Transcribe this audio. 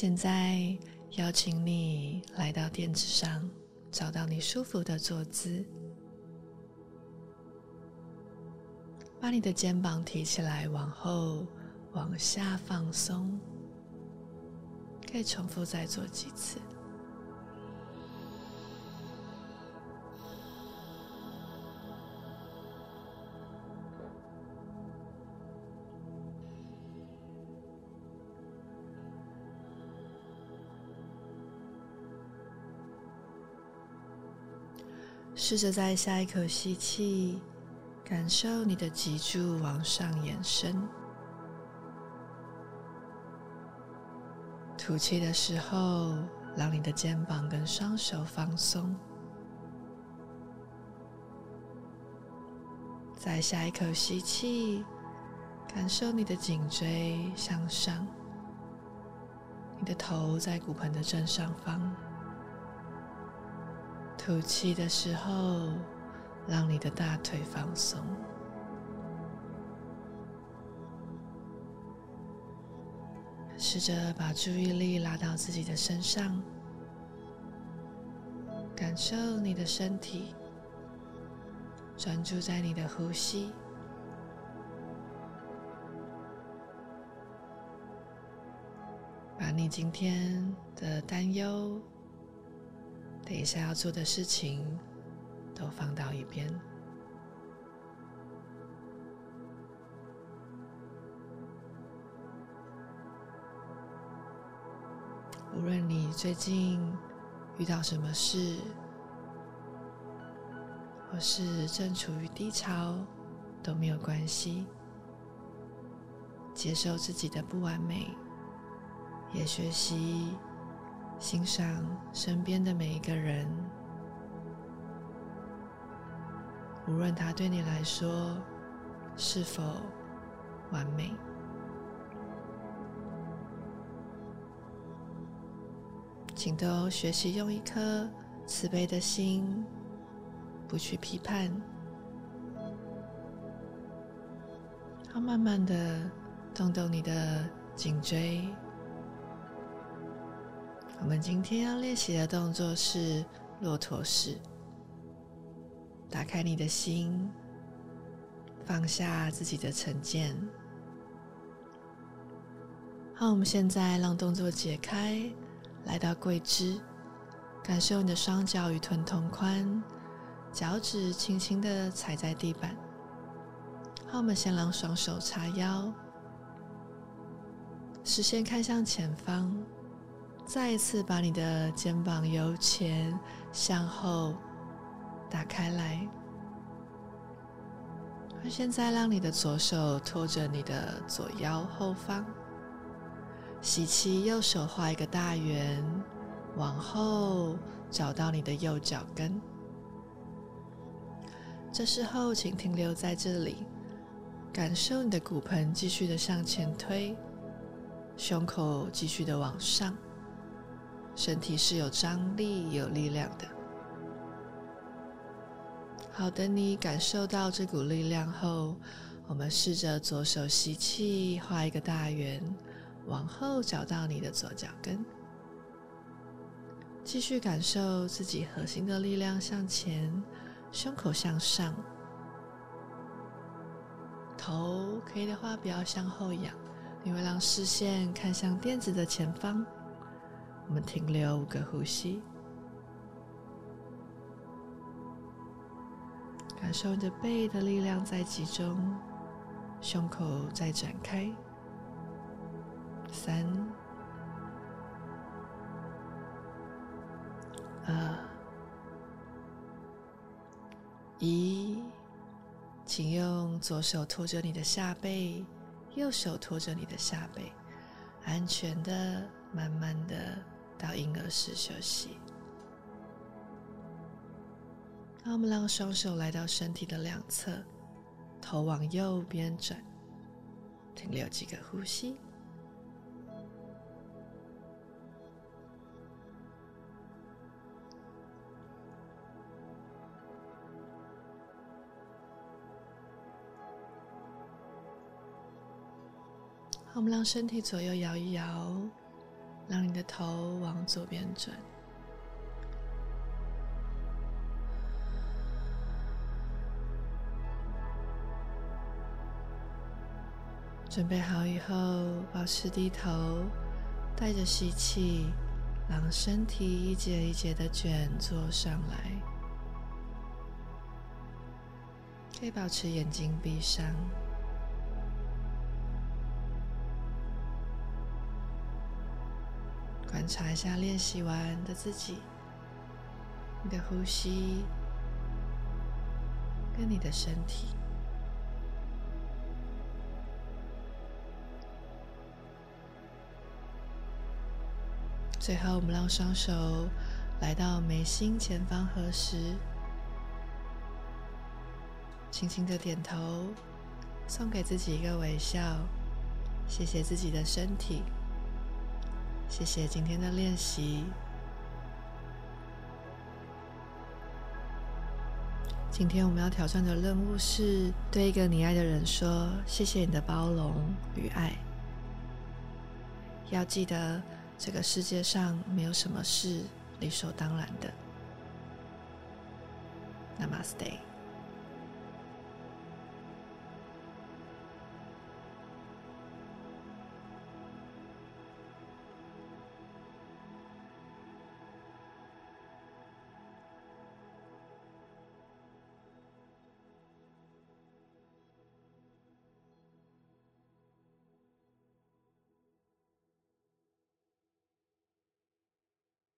现在邀请你来到垫子上，找到你舒服的坐姿，把你的肩膀提起来，往后、往下放松。可以重复再做几次。试着在下一口吸气，感受你的脊柱往上延伸；吐气的时候，让你的肩膀跟双手放松。在下一口吸气，感受你的颈椎向上，你的头在骨盆的正上方。吐气的时候，让你的大腿放松。试着把注意力拉到自己的身上，感受你的身体，专注在你的呼吸，把你今天的担忧。等一下要做的事情都放到一边。无论你最近遇到什么事，或是正处于低潮，都没有关系。接受自己的不完美，也学习。欣赏身边的每一个人，无论他对你来说是否完美，请都学习用一颗慈悲的心，不去批判，好慢慢的动动你的颈椎。我们今天要练习的动作是骆驼式。打开你的心，放下自己的成见。好，我们现在让动作解开，来到跪姿，感受你的双脚与臀同宽，脚趾轻轻的踩在地板。好，我们先让双手叉腰，视线看向前方。再一次把你的肩膀由前向后打开来。现在让你的左手托着你的左腰后方，吸气，右手画一个大圆，往后找到你的右脚跟。这时候，请停留在这里，感受你的骨盆继续的向前推，胸口继续的往上。身体是有张力、有力量的。好的，你感受到这股力量后，我们试着左手吸气，画一个大圆，往后找到你的左脚跟，继续感受自己核心的力量向前，胸口向上，头可以的话不要向后仰，你会让视线看向垫子的前方。我们停留五个呼吸，感受你的背的力量在集中，胸口在展开。三、二、一，请用左手托着你的下背，右手托着你的下背，安全的、慢慢的。到婴儿式休息。那我们让双手来到身体的两侧，头往右边转，停留几个呼吸。我们让身体左右摇一摇。让你的头往左边转。准备好以后，保持低头，带着吸气，让身体一节一节的卷坐上来。可以保持眼睛闭上，观察一下练习完的自己，你的呼吸跟你的身体。最后，我们让双手来到眉心前方合十，轻轻的点头，送给自己一个微笑。谢谢自己的身体，谢谢今天的练习。今天我们要挑战的任务是对一个你爱的人说：“谢谢你的包容与爱。”要记得。这个世界上没有什么是理所当然的。Namaste。